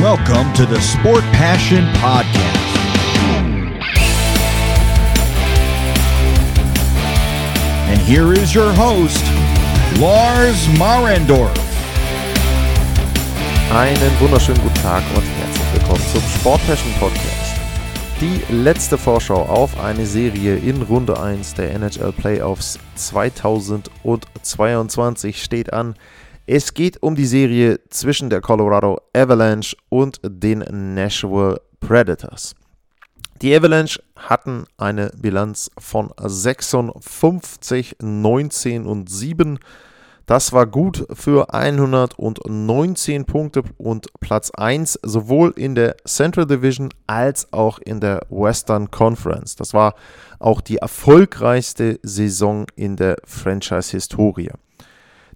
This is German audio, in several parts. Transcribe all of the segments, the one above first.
Welcome to the Sport Passion Podcast. And here is your host, Lars Marendorf. Einen wunderschönen guten Tag und herzlich willkommen zum Sport Passion Podcast. Die letzte Vorschau auf eine Serie in Runde 1 der NHL Playoffs 2022 steht an. Es geht um die Serie zwischen der Colorado Avalanche und den Nashville Predators. Die Avalanche hatten eine Bilanz von 56, 19 und 7. Das war gut für 119 Punkte und Platz 1 sowohl in der Central Division als auch in der Western Conference. Das war auch die erfolgreichste Saison in der Franchise-Historie.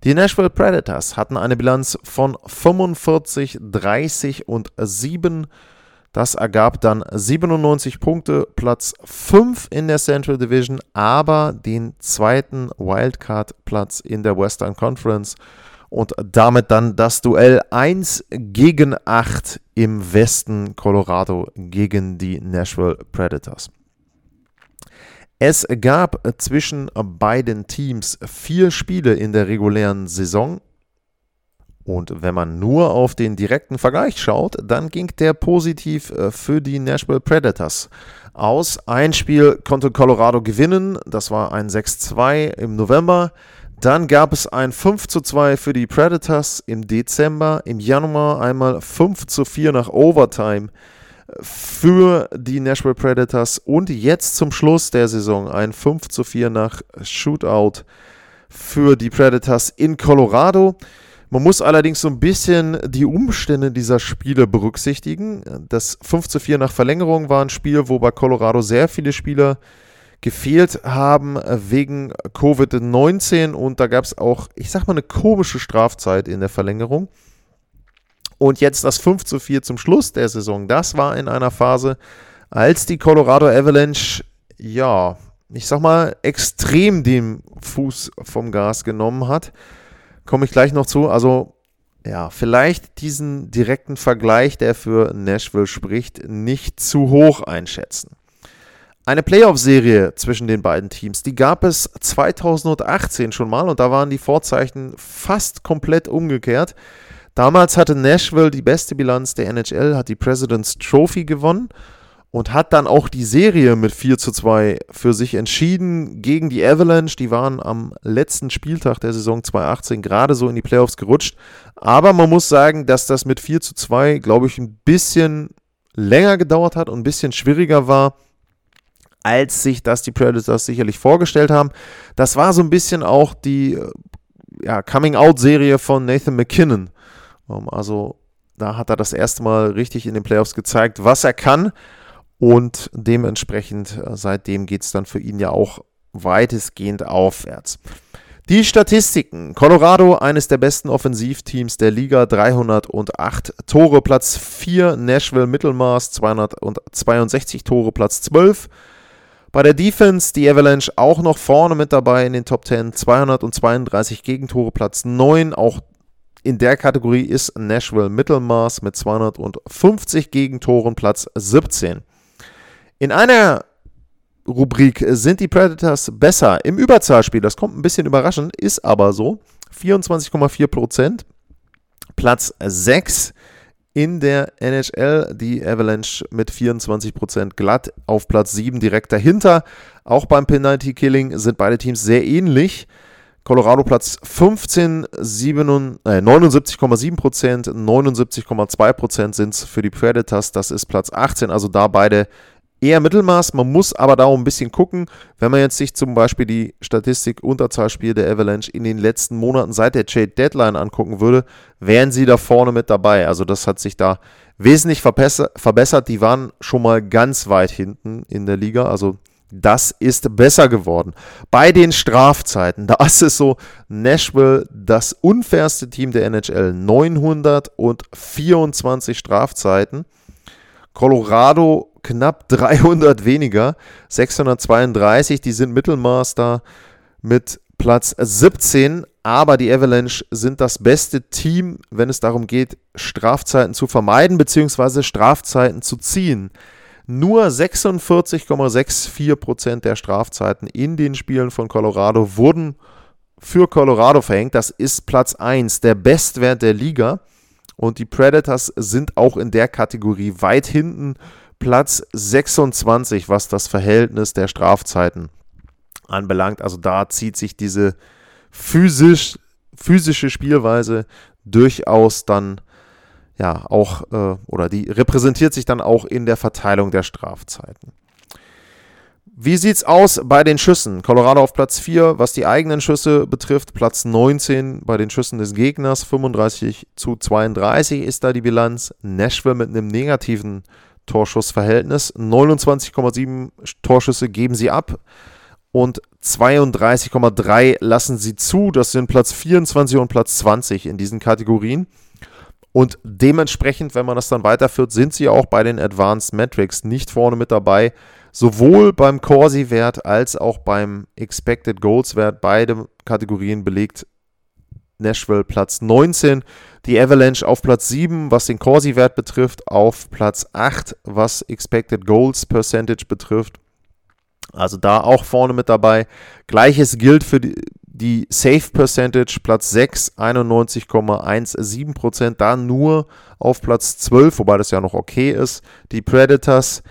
Die Nashville Predators hatten eine Bilanz von 45, 30 und 7. Das ergab dann 97 Punkte, Platz 5 in der Central Division, aber den zweiten Wildcard-Platz in der Western Conference und damit dann das Duell 1 gegen 8 im Westen Colorado gegen die Nashville Predators. Es gab zwischen beiden Teams vier Spiele in der regulären Saison. Und wenn man nur auf den direkten Vergleich schaut, dann ging der positiv äh, für die Nashville Predators aus. Ein Spiel konnte Colorado gewinnen, das war ein 6-2 im November. Dann gab es ein 5-2 für die Predators im Dezember. Im Januar einmal 5-4 nach Overtime für die Nashville Predators und jetzt zum Schluss der Saison ein 5 zu 4 nach Shootout für die Predators in Colorado. Man muss allerdings so ein bisschen die Umstände dieser Spiele berücksichtigen. Das 5 zu 4 nach Verlängerung war ein Spiel, wo bei Colorado sehr viele Spieler gefehlt haben wegen Covid-19 und da gab es auch, ich sag mal, eine komische Strafzeit in der Verlängerung. Und jetzt das 5 zu 4 zum Schluss der Saison. Das war in einer Phase, als die Colorado Avalanche, ja, ich sag mal, extrem den Fuß vom Gas genommen hat. Komme ich gleich noch zu. Also, ja, vielleicht diesen direkten Vergleich, der für Nashville spricht, nicht zu hoch einschätzen. Eine Playoff-Serie zwischen den beiden Teams, die gab es 2018 schon mal und da waren die Vorzeichen fast komplett umgekehrt. Damals hatte Nashville die beste Bilanz der NHL, hat die President's Trophy gewonnen und hat dann auch die Serie mit 4 zu 2 für sich entschieden gegen die Avalanche. Die waren am letzten Spieltag der Saison 2018 gerade so in die Playoffs gerutscht. Aber man muss sagen, dass das mit 4 zu 2, glaube ich, ein bisschen länger gedauert hat und ein bisschen schwieriger war, als sich das die Predators sicherlich vorgestellt haben. Das war so ein bisschen auch die ja, Coming-out-Serie von Nathan McKinnon also da hat er das erste Mal richtig in den Playoffs gezeigt, was er kann. Und dementsprechend, äh, seitdem geht es dann für ihn ja auch weitestgehend aufwärts. Die Statistiken. Colorado, eines der besten Offensivteams der Liga, 308 Tore, Platz 4. Nashville, Mittelmaß, 262 Tore, Platz 12. Bei der Defense, die Avalanche auch noch vorne mit dabei in den Top 10, 232 Gegentore, Platz 9. Auch in der Kategorie ist Nashville Mittelmaß mit 250 Gegentoren Platz 17. In einer Rubrik sind die Predators besser im Überzahlspiel. Das kommt ein bisschen überraschend, ist aber so. 24,4% Platz 6 in der NHL. Die Avalanche mit 24% glatt auf Platz 7 direkt dahinter. Auch beim Penalty Killing sind beide Teams sehr ähnlich. Colorado Platz 15, äh, 79,7 Prozent, 79,2 Prozent sind es für die Predators. Das ist Platz 18, also da beide eher Mittelmaß. Man muss aber da auch ein bisschen gucken, wenn man jetzt sich zum Beispiel die Statistik Unterzahlspiel der Avalanche in den letzten Monaten seit der Trade Deadline angucken würde, wären sie da vorne mit dabei. Also das hat sich da wesentlich verbessert. Die waren schon mal ganz weit hinten in der Liga. Also das ist besser geworden. Bei den Strafzeiten, da ist es so, Nashville das unfairste Team der NHL, 924 Strafzeiten. Colorado knapp 300 weniger, 632, die sind Mittelmaß da mit Platz 17. aber die Avalanche sind das beste Team, wenn es darum geht, Strafzeiten zu vermeiden bzw. Strafzeiten zu ziehen. Nur 46,64% der Strafzeiten in den Spielen von Colorado wurden für Colorado verhängt. Das ist Platz 1, der Bestwert der Liga. Und die Predators sind auch in der Kategorie weit hinten Platz 26, was das Verhältnis der Strafzeiten anbelangt. Also da zieht sich diese physisch, physische Spielweise durchaus dann ja auch äh, oder die repräsentiert sich dann auch in der Verteilung der Strafzeiten. Wie sieht es aus bei den Schüssen? Colorado auf Platz 4, was die eigenen Schüsse betrifft, Platz 19 bei den Schüssen des Gegners, 35 zu 32 ist da die Bilanz. Nashville mit einem negativen Torschussverhältnis, 29,7 Torschüsse geben sie ab und 32,3 lassen sie zu. Das sind Platz 24 und Platz 20 in diesen Kategorien. Und dementsprechend, wenn man das dann weiterführt, sind sie auch bei den Advanced Metrics nicht vorne mit dabei. Sowohl beim Corsi-Wert als auch beim Expected Goals-Wert. Beide Kategorien belegt Nashville Platz 19. Die Avalanche auf Platz 7, was den Corsi-Wert betrifft, auf Platz 8, was Expected Goals Percentage betrifft. Also da auch vorne mit dabei. Gleiches gilt für die, die Safe Percentage, Platz 6, 91,17%. Da nur auf Platz 12, wobei das ja noch okay ist. Die Predators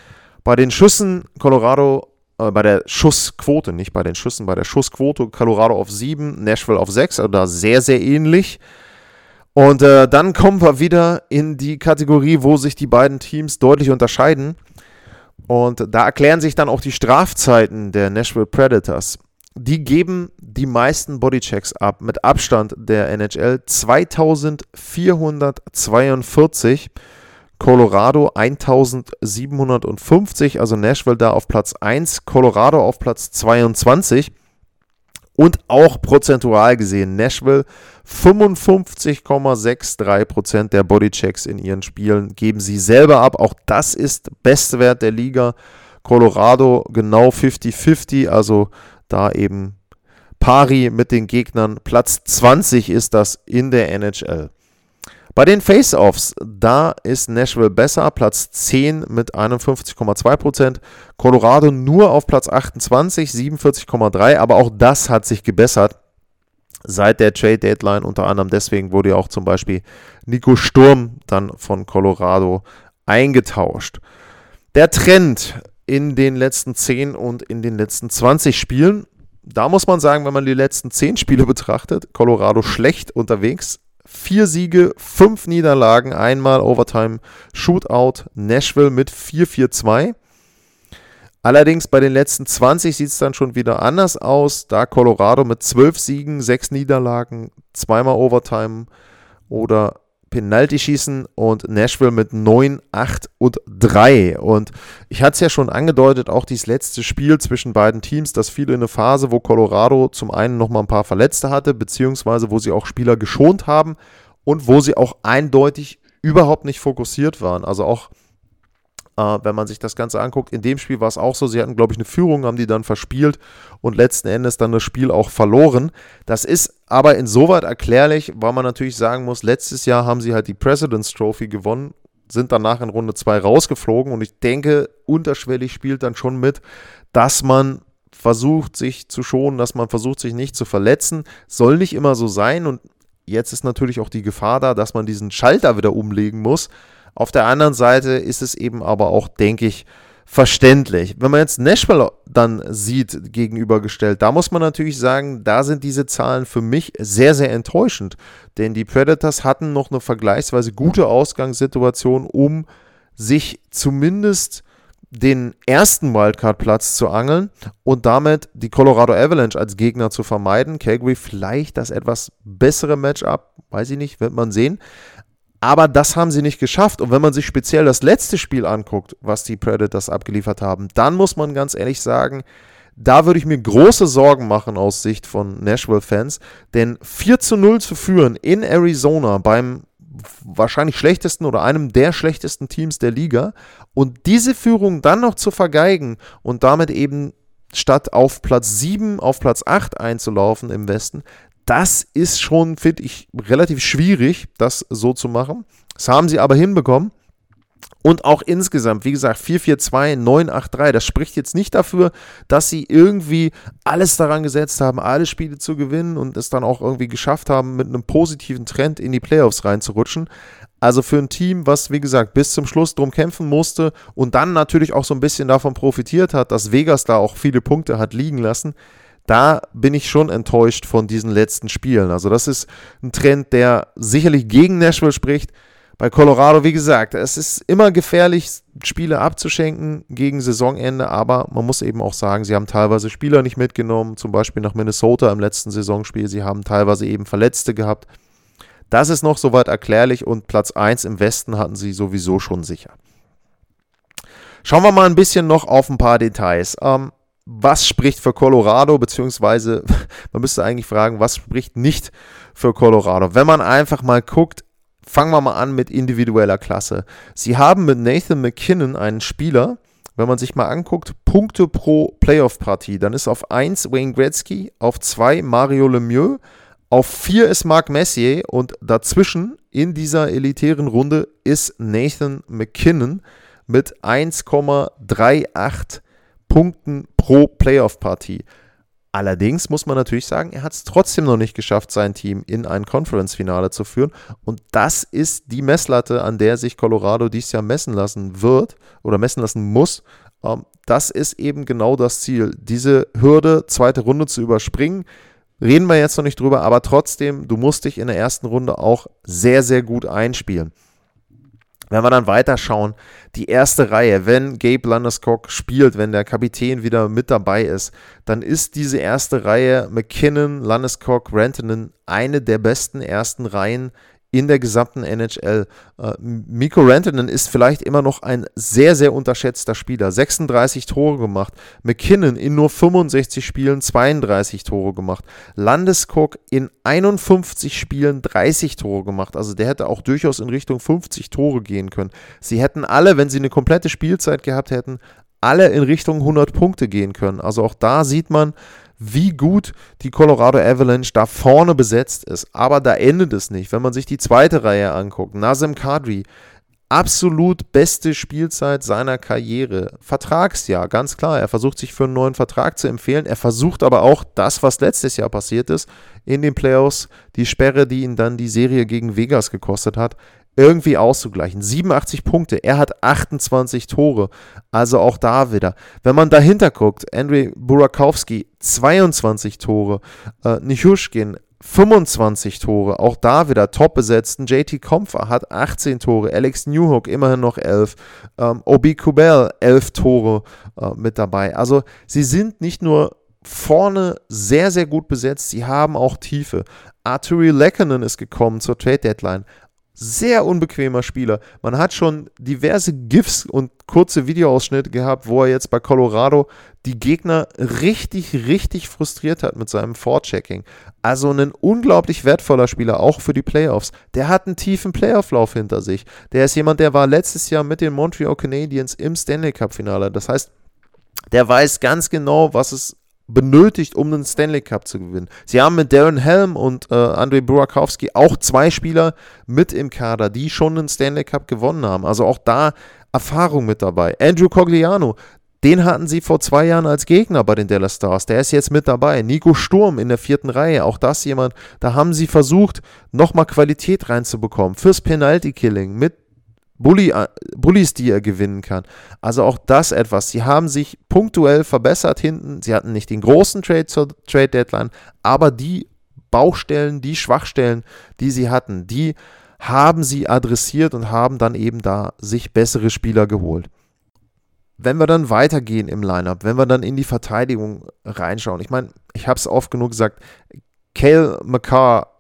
bei den Schüssen, Colorado, äh, bei der Schussquote, nicht bei den Schüssen, bei der Schussquote, Colorado auf 7, Nashville auf 6, also da sehr, sehr ähnlich. Und äh, dann kommen wir wieder in die Kategorie, wo sich die beiden Teams deutlich unterscheiden. Und da erklären sich dann auch die Strafzeiten der Nashville Predators. Die geben die meisten Bodychecks ab, mit Abstand der NHL 2442. Colorado 1750, also Nashville da auf Platz 1, Colorado auf Platz 22 und auch prozentual gesehen Nashville 55,63% der Bodychecks in ihren Spielen geben sie selber ab. Auch das ist Bestwert der Liga. Colorado genau 50-50, also da eben pari mit den Gegnern. Platz 20 ist das in der NHL. Bei den Face-Offs, da ist Nashville besser, Platz 10 mit 51,2%, Colorado nur auf Platz 28, 47,3%, aber auch das hat sich gebessert seit der Trade Deadline. Unter anderem deswegen wurde ja auch zum Beispiel Nico Sturm dann von Colorado eingetauscht. Der Trend in den letzten 10 und in den letzten 20 Spielen, da muss man sagen, wenn man die letzten 10 Spiele betrachtet, Colorado schlecht unterwegs. Vier Siege, fünf Niederlagen, einmal Overtime Shootout, Nashville mit 4-4-2. Allerdings bei den letzten 20 sieht es dann schon wieder anders aus, da Colorado mit 12 Siegen, 6 Niederlagen, zweimal Overtime oder Penalty schießen und Nashville mit 9, 8 und 3. Und ich hatte es ja schon angedeutet, auch dieses letzte Spiel zwischen beiden Teams, das fiel in eine Phase, wo Colorado zum einen nochmal ein paar Verletzte hatte, beziehungsweise wo sie auch Spieler geschont haben und wo sie auch eindeutig überhaupt nicht fokussiert waren. Also auch äh, wenn man sich das Ganze anguckt. In dem Spiel war es auch so, sie hatten, glaube ich, eine Führung, haben die dann verspielt und letzten Endes dann das Spiel auch verloren. Das ist aber insoweit erklärlich, weil man natürlich sagen muss, letztes Jahr haben sie halt die President's Trophy gewonnen, sind danach in Runde 2 rausgeflogen und ich denke, unterschwellig spielt dann schon mit, dass man versucht, sich zu schonen, dass man versucht, sich nicht zu verletzen. Soll nicht immer so sein und jetzt ist natürlich auch die Gefahr da, dass man diesen Schalter wieder umlegen muss. Auf der anderen Seite ist es eben aber auch, denke ich, verständlich. Wenn man jetzt Nashville dann sieht, gegenübergestellt, da muss man natürlich sagen, da sind diese Zahlen für mich sehr, sehr enttäuschend. Denn die Predators hatten noch eine vergleichsweise gute Ausgangssituation, um sich zumindest den ersten Wildcard-Platz zu angeln und damit die Colorado Avalanche als Gegner zu vermeiden. Calgary vielleicht das etwas bessere Matchup, weiß ich nicht, wird man sehen. Aber das haben sie nicht geschafft. Und wenn man sich speziell das letzte Spiel anguckt, was die Predators abgeliefert haben, dann muss man ganz ehrlich sagen, da würde ich mir große Sorgen machen aus Sicht von Nashville-Fans. Denn 4 zu 0 zu führen in Arizona beim wahrscheinlich schlechtesten oder einem der schlechtesten Teams der Liga und diese Führung dann noch zu vergeigen und damit eben statt auf Platz 7 auf Platz 8 einzulaufen im Westen, Das ist schon, finde ich, relativ schwierig, das so zu machen. Das haben sie aber hinbekommen. Und auch insgesamt, wie gesagt, 4-4-2, 9-8-3, das spricht jetzt nicht dafür, dass sie irgendwie alles daran gesetzt haben, alle Spiele zu gewinnen und es dann auch irgendwie geschafft haben, mit einem positiven Trend in die Playoffs reinzurutschen. Also für ein Team, was wie gesagt bis zum Schluss drum kämpfen musste und dann natürlich auch so ein bisschen davon profitiert hat, dass Vegas da auch viele Punkte hat liegen lassen, da bin ich schon enttäuscht von diesen letzten Spielen. Also das ist ein Trend, der sicherlich gegen Nashville spricht. Bei Colorado, wie gesagt, es ist immer gefährlich, Spiele abzuschenken gegen Saisonende, aber man muss eben auch sagen, sie haben teilweise Spieler nicht mitgenommen, zum Beispiel nach Minnesota im letzten Saisonspiel. Sie haben teilweise eben Verletzte gehabt. Das ist noch soweit erklärlich und Platz 1 im Westen hatten sie sowieso schon sicher. Schauen wir mal ein bisschen noch auf ein paar Details. Ähm, was spricht für Colorado, beziehungsweise man müsste eigentlich fragen, was spricht nicht für Colorado? Wenn man einfach mal guckt, fangen wir mal an mit individueller Klasse. Sie haben mit Nathan McKinnon einen Spieler, wenn man sich mal anguckt, Punkte pro Playoff-Partie, dann ist auf 1 Wayne Gretzky, auf 2 Mario Lemieux, auf 4 ist Marc Messier und dazwischen in dieser elitären Runde ist Nathan McKinnon mit 1,38 Punkten pro Playoff-Partie. Allerdings muss man natürlich sagen, er hat es trotzdem noch nicht geschafft, sein Team in ein Conference-Finale zu führen. Und das ist die Messlatte, an der sich Colorado dieses Jahr messen lassen wird oder messen lassen muss. Ähm, das ist eben genau das Ziel, diese Hürde, zweite Runde zu überspringen. Reden wir jetzt noch nicht drüber, aber trotzdem, du musst dich in der ersten Runde auch sehr, sehr gut einspielen. Wenn wir dann weiterschauen, die erste Reihe, wenn Gabe Landeskog spielt, wenn der Kapitän wieder mit dabei ist, dann ist diese erste Reihe McKinnon, Landeskog, Rantanen eine der besten ersten Reihen in der gesamten NHL. Äh, Miko Rantanen ist vielleicht immer noch ein sehr, sehr unterschätzter Spieler. 36 Tore gemacht. McKinnon in nur 65 Spielen 32 Tore gemacht. Landeskog in 51 Spielen 30 Tore gemacht. Also der hätte auch durchaus in Richtung 50 Tore gehen können. Sie hätten alle, wenn sie eine komplette Spielzeit gehabt hätten, alle in Richtung 100 Punkte gehen können. Also auch da sieht man, wie gut die Colorado Avalanche da vorne besetzt ist. Aber da endet es nicht. Wenn man sich die zweite Reihe anguckt, Nazem Kadri, absolut beste Spielzeit seiner Karriere. Vertragsjahr, ganz klar. Er versucht sich für einen neuen Vertrag zu empfehlen. Er versucht aber auch das, was letztes Jahr passiert ist, in den Playoffs, die Sperre, die ihn dann die Serie gegen Vegas gekostet hat, irgendwie auszugleichen. 87 Punkte, er hat 28 Tore, also auch da wieder. Wenn man dahinter guckt, Andrei Burakowski 22 Tore, äh, Nichushkin 25 Tore, auch da wieder top besetzten. JT Kompfer hat 18 Tore, Alex Newhook immerhin noch 11, ähm, Obi Kubel 11 Tore äh, mit dabei. Also sie sind nicht nur vorne sehr, sehr gut besetzt, sie haben auch Tiefe. Arturi Lekkonen ist gekommen zur Trade Deadline, sehr unbequemer Spieler. Man hat schon diverse GIFs und kurze Videoausschnitte gehabt, wo er jetzt bei Colorado die Gegner richtig, richtig frustriert hat mit seinem Vorchecking. Also ein unglaublich wertvoller Spieler, auch für die Playoffs. Der hat einen tiefen Playoff-Lauf hinter sich. Der ist jemand, der war letztes Jahr mit den Montreal Canadiens im Stanley Cup-Finale. Das heißt, der weiß ganz genau, was es benötigt, um einen Stanley Cup zu gewinnen. Sie haben mit Darren Helm und äh, Andrei Burakowski auch zwei Spieler mit im Kader, die schon einen Stanley Cup gewonnen haben. Also auch da Erfahrung mit dabei. Andrew Cogliano, den hatten sie vor zwei Jahren als Gegner bei den Dallas Stars. Der ist jetzt mit dabei. Nico Sturm in der vierten Reihe. Auch das jemand, da haben sie versucht, nochmal Qualität reinzubekommen. Fürs Penalty Killing mit Bully, äh, Bullies, die er gewinnen kann. Also auch das etwas. Sie haben sich punktuell verbessert hinten. Sie hatten nicht den großen Trade zur Trade Deadline, aber die Baustellen, die Schwachstellen, die sie hatten, die haben sie adressiert und haben dann eben da sich bessere Spieler geholt. Wenn wir dann weitergehen im Lineup, wenn wir dann in die Verteidigung reinschauen, ich meine, ich habe es oft genug gesagt, Cale McCarr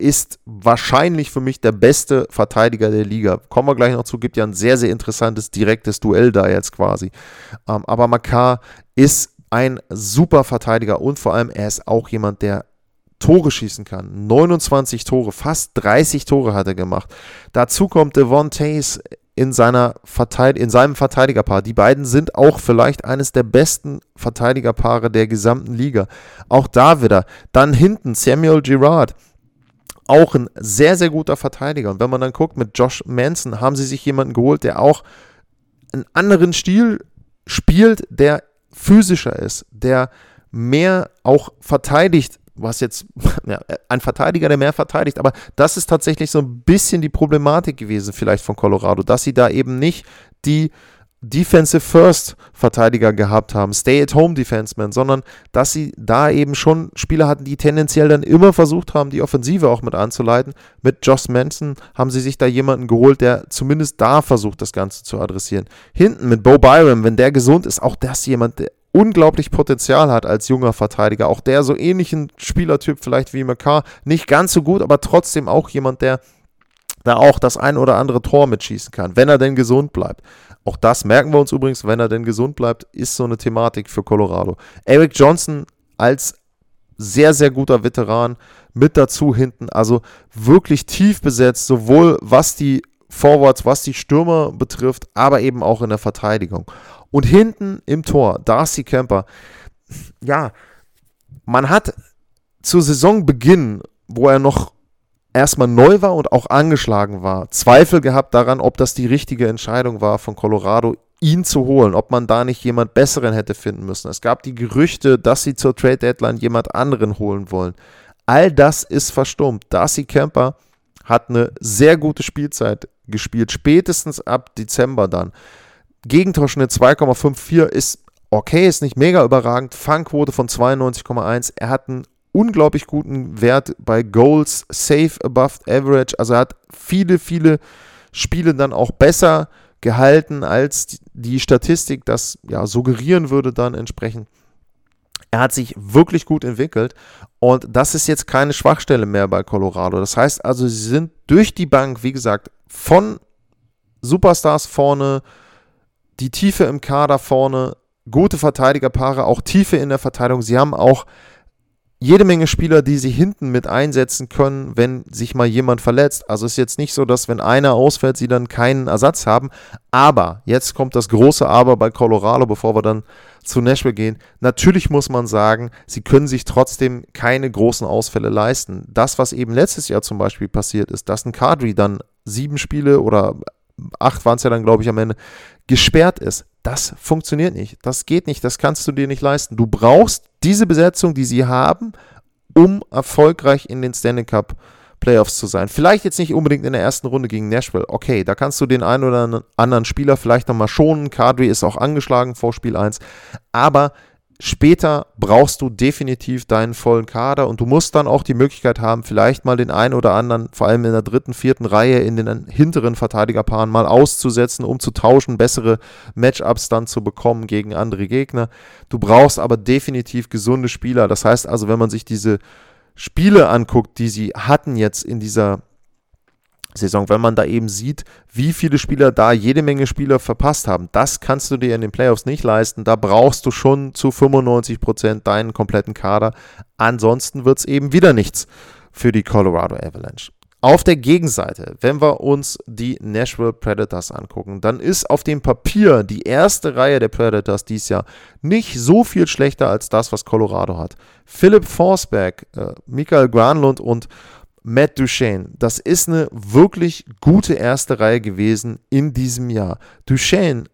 ist wahrscheinlich für mich der beste Verteidiger der Liga. Kommen wir gleich noch zu, gibt ja ein sehr, sehr interessantes direktes Duell da jetzt quasi. Ähm, aber Makar ist ein super Verteidiger und vor allem er ist auch jemand, der Tore schießen kann. 29 Tore, fast 30 Tore hat er gemacht. Dazu kommt Devon Tays in, seiner Verteid in seinem Verteidigerpaar. Die beiden sind auch vielleicht eines der besten Verteidigerpaare der gesamten Liga. Auch da wieder. Dann hinten Samuel Girard. Auch ein sehr, sehr guter Verteidiger. Und wenn man dann guckt, mit Josh Manson haben sie sich jemanden geholt, der auch einen anderen Stil spielt, der physischer ist, der mehr auch verteidigt was jetzt ja, ein Verteidiger, der mehr verteidigt, aber das ist tatsächlich so ein bisschen die Problematik gewesen vielleicht von Colorado, dass sie da eben nicht die Defensive First Verteidiger gehabt haben, Stay-at-Home Defensemen, sondern dass sie da eben schon Spieler hatten, die tendenziell dann immer versucht haben, die Offensive auch mit anzuleiten. Mit Josh Manson haben sie sich da jemanden geholt, der zumindest da versucht, das Ganze zu adressieren. Hinten mit Bo Byram, wenn der gesund ist, auch das jemand, der unglaublich Potenzial hat als junger Verteidiger. Auch der so ähnlichen Spielertyp vielleicht wie McCarr. Nicht ganz so gut, aber trotzdem auch jemand, der da auch das ein oder andere Tor mitschießen kann, wenn er denn gesund bleibt. Auch das merken wir uns übrigens, wenn er denn gesund bleibt, ist so eine Thematik für Colorado. Eric Johnson als sehr, sehr guter Veteran mit dazu hinten, also wirklich tief besetzt, sowohl was die Forwards, was die Stürmer betrifft, aber eben auch in der Verteidigung. Und hinten im Tor, Darcy Kemper. Ja, man hat zu Saisonbeginn, wo er noch erstmal neu war und auch angeschlagen war, Zweifel gehabt daran, ob das die richtige Entscheidung war von Colorado, ihn zu holen, ob man da nicht jemand Besseren hätte finden müssen. Es gab die Gerüchte, dass sie zur Trade Deadline jemand anderen holen wollen. All das ist verstummt. Darcy Kemper hat eine sehr gute Spielzeit gespielt, spätestens ab Dezember dann. Gegentorschnitt 2,54 ist okay, ist nicht mega überragend. Fangquote von 92,1. Er hat einen unglaublich guten Wert bei Goals, safe above average. Also er hat viele, viele Spiele dann auch besser gehalten, als die Statistik das ja suggerieren würde dann entsprechend. Er hat sich wirklich gut entwickelt und das ist jetzt keine Schwachstelle mehr bei Colorado. Das heißt also, sie sind durch die Bank, wie gesagt, von Superstars vorne, die Tiefe im Kader vorne, gute Verteidigerpaare, auch Tiefe in der Verteidigung. Sie haben auch jede Menge Spieler, die sie hinten mit einsetzen können, wenn sich mal jemand verletzt. Also ist jetzt nicht so, dass wenn einer ausfällt, sie dann keinen Ersatz haben. Aber, jetzt kommt das große Aber bei Colorado, bevor wir dann zu Nashville gehen. Natürlich muss man sagen, sie können sich trotzdem keine großen Ausfälle leisten. Das, was eben letztes Jahr zum Beispiel passiert ist, dass ein Kadri dann sieben Spiele oder acht waren es ja dann, glaube ich, am Ende, gesperrt ist. Das funktioniert nicht. Das geht nicht. Das kannst du dir nicht leisten. Du brauchst diese Besetzung, die sie haben, um erfolgreich in den Stanley Cup Playoffs zu sein. Vielleicht jetzt nicht unbedingt in der ersten Runde gegen Nashville. Okay, da kannst du den einen oder anderen Spieler vielleicht nochmal schonen. Kadri ist auch angeschlagen vor Spiel 1. Aber später brauchst du definitiv deinen vollen Kader und du musst dann auch die Möglichkeit haben, vielleicht mal den einen oder anderen, vor allem in der dritten, vierten Reihe, in den hinteren Verteidigerpaaren mal auszusetzen, um zu tauschen, bessere Matchups dann zu bekommen gegen andere Gegner. Du brauchst aber definitiv gesunde Spieler. Das heißt also, wenn man sich diese Spiele anguckt, die sie hatten jetzt in dieser Saison, wenn man da eben sieht, wie viele Spieler da jede Menge Spieler verpasst haben. Das kannst du dir in den Playoffs nicht leisten. Da brauchst du schon zu 95 Prozent deinen kompletten Kader. Ansonsten wird es eben wieder nichts für die Colorado Avalanche. Auf der Gegenseite, wenn wir uns die Nashville Predators angucken, dann ist auf dem Papier die erste Reihe der Predators dies Jahr nicht so viel schlechter als das, was Colorado hat. Philipp Forsberg, äh, Michael Granlund und Matt Duchesne, das ist eine wirklich gute erste Reihe gewesen in diesem Jahr. Duchesne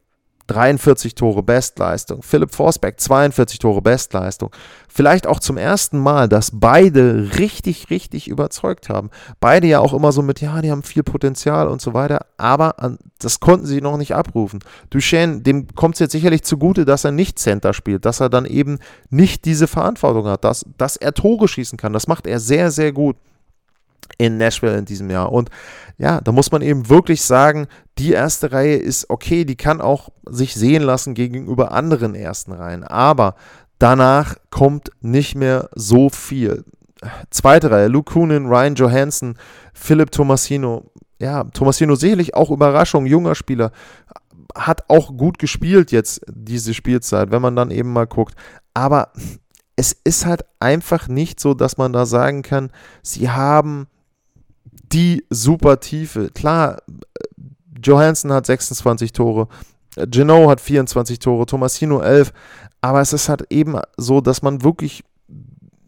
43 Tore Bestleistung, Philipp Forsberg 42 Tore Bestleistung. Vielleicht auch zum ersten Mal, dass beide richtig, richtig überzeugt haben. Beide ja auch immer so mit, ja, die haben viel Potenzial und so weiter, aber an, das konnten sie noch nicht abrufen. Duchesne, dem kommt es jetzt sicherlich zugute, dass er nicht Center spielt, dass er dann eben nicht diese Verantwortung hat, dass, dass er Tore schießen kann. Das macht er sehr, sehr gut in Nashville in diesem Jahr. Und ja, da muss man eben wirklich sagen, die erste Reihe ist okay, die kann auch sich sehen lassen gegenüber anderen ersten Reihen. Aber danach kommt nicht mehr so viel. Zweite Reihe, Luke Kunin, Ryan Johansson, Philipp Tomasino. Ja, Tomasino sicherlich auch Überraschung, junger Spieler. Hat auch gut gespielt jetzt diese Spielzeit, wenn man dann eben mal guckt. Aber es ist halt einfach nicht so, dass man da sagen kann, sie haben die super Tiefe. Klar, Johansson hat 26 Tore, Geno hat 24 Tore, Tomasino 11. Aber es ist halt eben so, dass man wirklich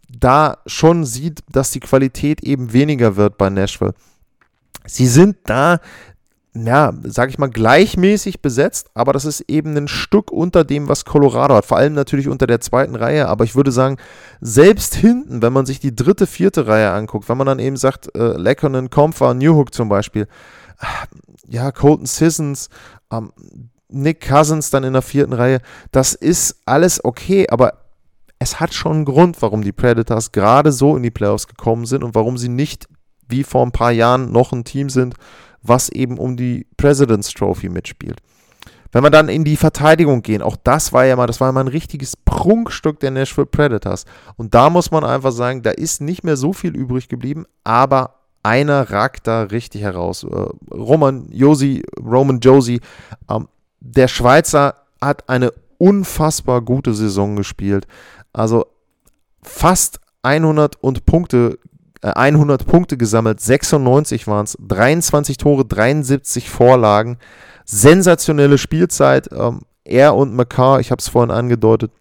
da schon sieht, dass die Qualität eben weniger wird bei Nashville. Sie sind da, ja, sag ich mal, gleichmäßig besetzt, aber das ist eben ein Stück unter dem, was Colorado hat. Vor allem natürlich unter der zweiten Reihe, aber ich würde sagen, selbst hinten, wenn man sich die dritte, vierte Reihe anguckt, wenn man dann eben sagt, äh, Leckonen, Comfer, Newhook zum Beispiel, äh, ja, Colton Sissons, ähm, Nick Cousins dann in der vierten Reihe, das ist alles okay, aber es hat schon einen Grund, warum die Predators gerade so in die Playoffs gekommen sind und warum sie nicht wie vor ein paar Jahren noch ein Team sind, was eben um die President's Trophy mitspielt. Wenn wir dann in die Verteidigung gehen, auch das war ja mal, das war mal ein richtiges Prunkstück der Nashville Predators. Und da muss man einfach sagen, da ist nicht mehr so viel übrig geblieben, aber einer ragt da richtig heraus. Äh, Roman Josi, Roman Josie, ähm, der Schweizer hat eine unfassbar gute Saison gespielt. Also fast 100 und Punkte, 100 Punkte gesammelt, 96 waren es, 23 Tore, 73 Vorlagen, sensationelle Spielzeit. Ähm, er und McCarr, ich habe es vorhin angedeutet,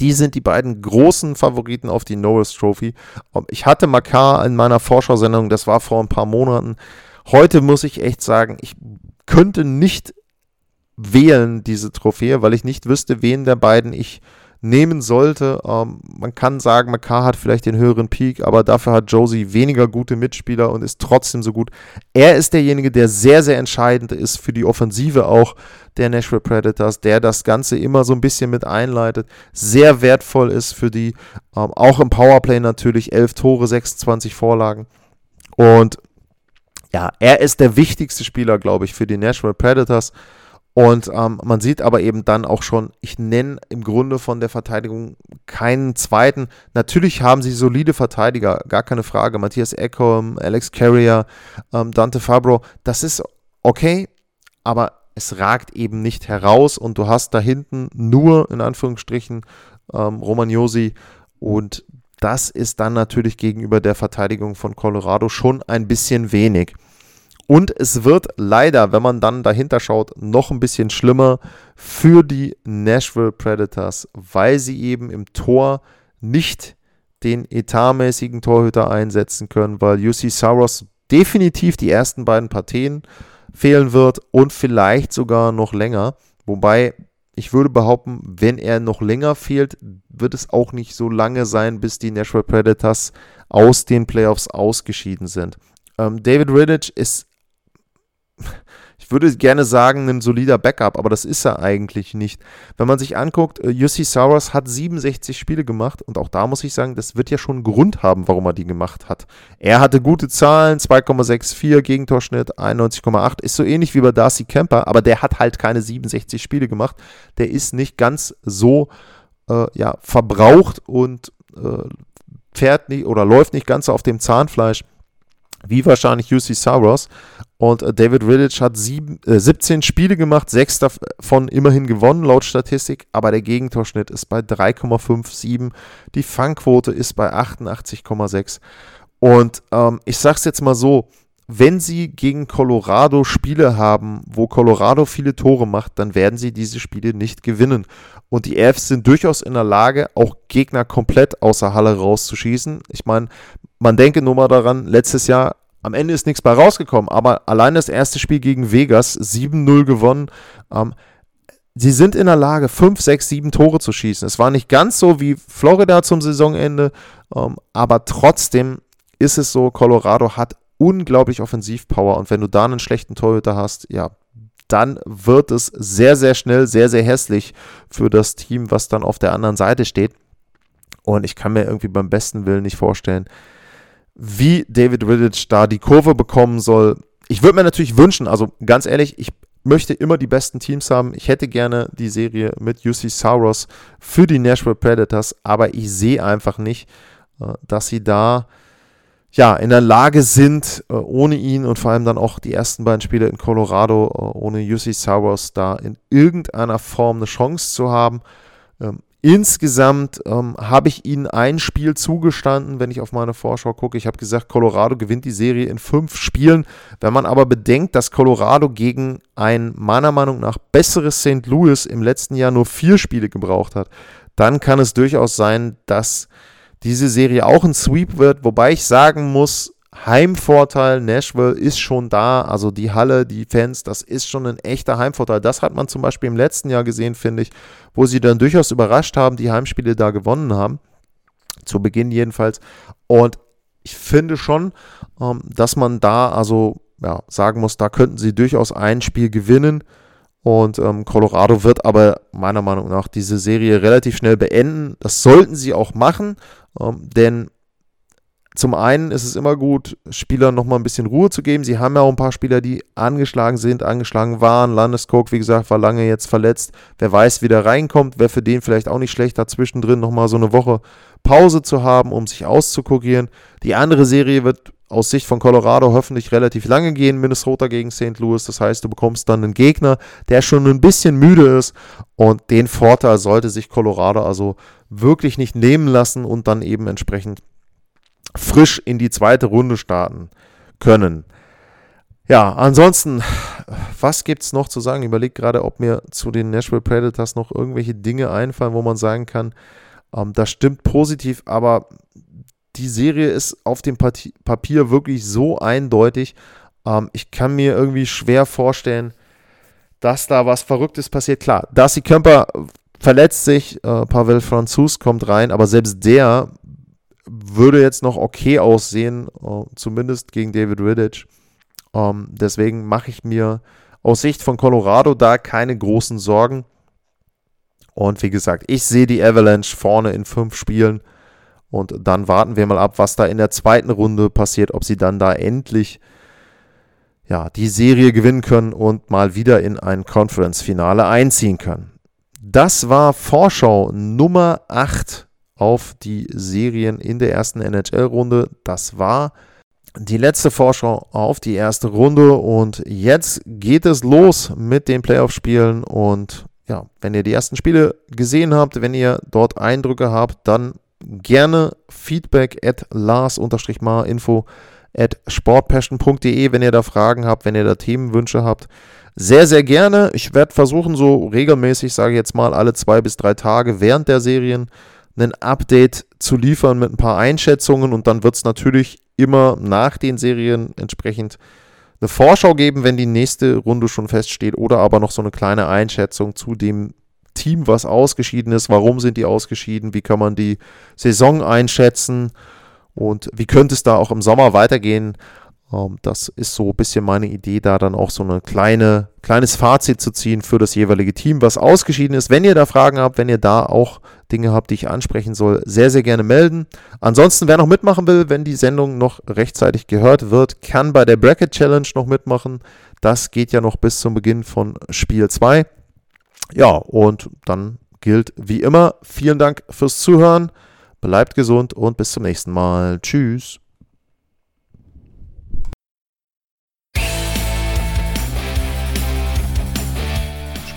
die sind die beiden großen Favoriten auf die Norris Trophy. Ähm, ich hatte McCarr in meiner Vorschau-Sendung, das war vor ein paar Monaten. Heute muss ich echt sagen, ich könnte nicht wählen, diese Trophäe, weil ich nicht wüsste, wen der beiden ich nehmen sollte. Ähm, man kann sagen, McCarr hat vielleicht den höheren Peak, aber dafür hat Josie weniger gute Mitspieler und ist trotzdem so gut. Er ist derjenige, der sehr, sehr entscheidend ist für die Offensive auch der Nashville Predators, der das Ganze immer so ein bisschen mit einleitet, sehr wertvoll ist für die, ähm, auch im Powerplay natürlich, 11 Tore, 26 Vorlagen und ja, er ist der wichtigste Spieler, glaube ich, für die Nashville Predators. Und ähm, man sieht aber eben dann auch schon, ich nenne im Grunde von der Verteidigung keinen zweiten. Natürlich haben sie solide Verteidiger, gar keine Frage. Matthias Eckholm, Alex Carrier, ähm, Dante Fabro, das ist okay, aber es ragt eben nicht heraus und du hast da hinten nur in Anführungsstrichen ähm, Romagnosi und das ist dann natürlich gegenüber der Verteidigung von Colorado schon ein bisschen wenig. Und es wird leider, wenn man dann dahinter schaut, noch ein bisschen schlimmer für die Nashville Predators, weil sie eben im Tor nicht den etatmäßigen Torhüter einsetzen können, weil UC Saros definitiv die ersten beiden Partien fehlen wird und vielleicht sogar noch länger. Wobei ich würde behaupten, wenn er noch länger fehlt, wird es auch nicht so lange sein, bis die Nashville Predators aus den Playoffs ausgeschieden sind. Ähm, David Riddich ist würde gerne sagen, ein solider Backup, aber das ist er eigentlich nicht. Wenn man sich anguckt, Jussi äh, Saros hat 67 Spiele gemacht und auch da muss ich sagen, das wird ja schon einen Grund haben, warum er die gemacht hat. Er hatte gute Zahlen, 2,64 Gegentorschnitt, 91,8, ist so ähnlich wie bei Darcy Kemper, aber der hat halt keine 67 Spiele gemacht. Der ist nicht ganz so äh, ja, verbraucht und äh, fährt nicht oder läuft nicht ganz auf dem Zahnfleisch wie wahrscheinlich UC Saros. Und äh, David Riddich hat sieben, äh, 17 Spiele gemacht, sechs davon immerhin gewonnen laut Statistik, aber der Gegentorschnitt ist bei 3,57, die Fangquote ist bei 88,6. Und ähm, ich sag's jetzt mal so, wenn sie gegen Colorado Spiele haben, wo Colorado viele Tore macht, dann werden sie diese Spiele nicht gewinnen. Und die Avs sind durchaus in der Lage, auch Gegner komplett außer Halle rauszuschießen. Ich meine, man denke nur mal daran, letztes Jahr am Ende ist nichts bei rausgekommen, aber allein das erste Spiel gegen Vegas, 7-0 gewonnen. Ähm, sie sind in der Lage, 5, 6, 7 Tore zu schießen. Es war nicht ganz so wie Florida zum Saisonende, ähm, aber trotzdem ist es so, Colorado hat unglaublich Offensivpower und wenn du da einen schlechten Torhüter hast, ja, dann wird es sehr, sehr schnell, sehr, sehr hässlich für das Team, was dann auf der anderen Seite steht. Und ich kann mir irgendwie beim besten Willen nicht vorstellen, wie David Riddich da die Kurve bekommen soll. Ich würde mir natürlich wünschen, also ganz ehrlich, ich möchte immer die besten Teams haben. Ich hätte gerne die Serie mit UC Sauros für die Nashville Predators, aber ich sehe einfach nicht, äh, dass sie da ja, in der Lage sind, äh, ohne ihn und vor allem dann auch die ersten beiden Spiele in Colorado, äh, ohne UC Sauros da in irgendeiner Form eine Chance zu haben. Insgesamt ähm, habe ich ihnen ein Spiel zugestanden, wenn ich auf meine Vorschau gucke. Ich habe gesagt, Colorado gewinnt die Serie in fünf Spielen. Wenn man aber bedenkt, dass Colorado gegen ein meiner Meinung nach besseres St. Louis im letzten Jahr nur vier Spiele gebraucht hat, dann kann es durchaus sein, dass diese Serie auch ein Sweep wird. Wobei ich sagen muss, Heimvorteil Nashville ist schon da. Also die Halle, die Fans, das ist schon ein echter Heimvorteil. Das hat man zum Beispiel im letzten Jahr gesehen, finde ich, wo sie dann durchaus überrascht haben, die Heimspiele da gewonnen haben. Zu Beginn jedenfalls. Und ich finde schon, ähm, dass man da also ja, sagen muss, da könnten sie durchaus ein Spiel gewinnen. Und ähm, Colorado wird aber meiner Meinung nach diese Serie relativ schnell beenden. Das sollten sie auch machen, ähm, denn zum einen ist es immer gut, Spielern nochmal ein bisschen Ruhe zu geben. Sie haben ja auch ein paar Spieler, die angeschlagen sind, angeschlagen waren. Landeskog, wie gesagt, war lange jetzt verletzt. Wer weiß, wie der reinkommt. Wäre für den vielleicht auch nicht schlecht, da zwischendrin nochmal so eine Woche Pause zu haben, um sich auszukurieren. Die andere Serie wird aus Sicht von Colorado hoffentlich relativ lange gehen. Minnesota gegen St. Louis. Das heißt, du bekommst dann einen Gegner, der schon ein bisschen müde ist. Und den Vorteil sollte sich Colorado also wirklich nicht nehmen lassen und dann eben entsprechend frisch in die zweite Runde starten können. Ja, ansonsten, was gibt es noch zu sagen? Ich überlege gerade, ob mir zu den Nashville Predators noch irgendwelche Dinge einfallen, wo man sagen kann, ähm, das stimmt positiv, aber die Serie ist auf dem Papier wirklich so eindeutig. Ähm, ich kann mir irgendwie schwer vorstellen, dass da was Verrücktes passiert. Klar, Darcy Kemper verletzt sich, äh, Pavel Franzus kommt rein, aber selbst der würde jetzt noch okay aussehen, uh, zumindest gegen David Riddich. Ähm, deswegen mache ich mir aus Sicht von Colorado da keine großen Sorgen. Und wie gesagt, ich sehe die Avalanche vorne in fünf Spielen. Und dann warten wir mal ab, was da in der zweiten Runde passiert, ob sie dann da endlich ja, die Serie gewinnen können und mal wieder in ein Conference-Finale einziehen können. Das war Vorschau Nummer 8 auf die Serien in der ersten NHL-Runde. Das war die letzte Vorschau auf die erste Runde und jetzt geht es los mit den Playoff-Spielen und ja, wenn ihr die ersten Spiele gesehen habt, wenn ihr dort Eindrücke habt, dann gerne Feedback at Lars-Mar-Info at sportpassion.de, wenn ihr da Fragen habt, wenn ihr da Themenwünsche habt. Sehr, sehr gerne. Ich werde versuchen, so regelmäßig, sage ich jetzt mal, alle zwei bis drei Tage während der Serien ein Update zu liefern mit ein paar Einschätzungen und dann wird es natürlich immer nach den Serien entsprechend eine Vorschau geben, wenn die nächste Runde schon feststeht oder aber noch so eine kleine Einschätzung zu dem Team, was ausgeschieden ist, warum sind die ausgeschieden, wie kann man die Saison einschätzen? Und wie könnte es da auch im Sommer weitergehen. Ähm, das ist so ein bisschen meine Idee, da dann auch so ein kleine, kleines Fazit zu ziehen für das jeweilige Team, was ausgeschieden ist. Wenn ihr da Fragen habt, wenn ihr da auch Dinge habt, die ich ansprechen soll, sehr, sehr gerne melden. Ansonsten, wer noch mitmachen will, wenn die Sendung noch rechtzeitig gehört wird, kann bei der Bracket Challenge noch mitmachen. Das geht ja noch bis zum Beginn von Spiel 2. Ja, und dann gilt wie immer, vielen Dank fürs Zuhören. Bleibt gesund und bis zum nächsten Mal. Tschüss.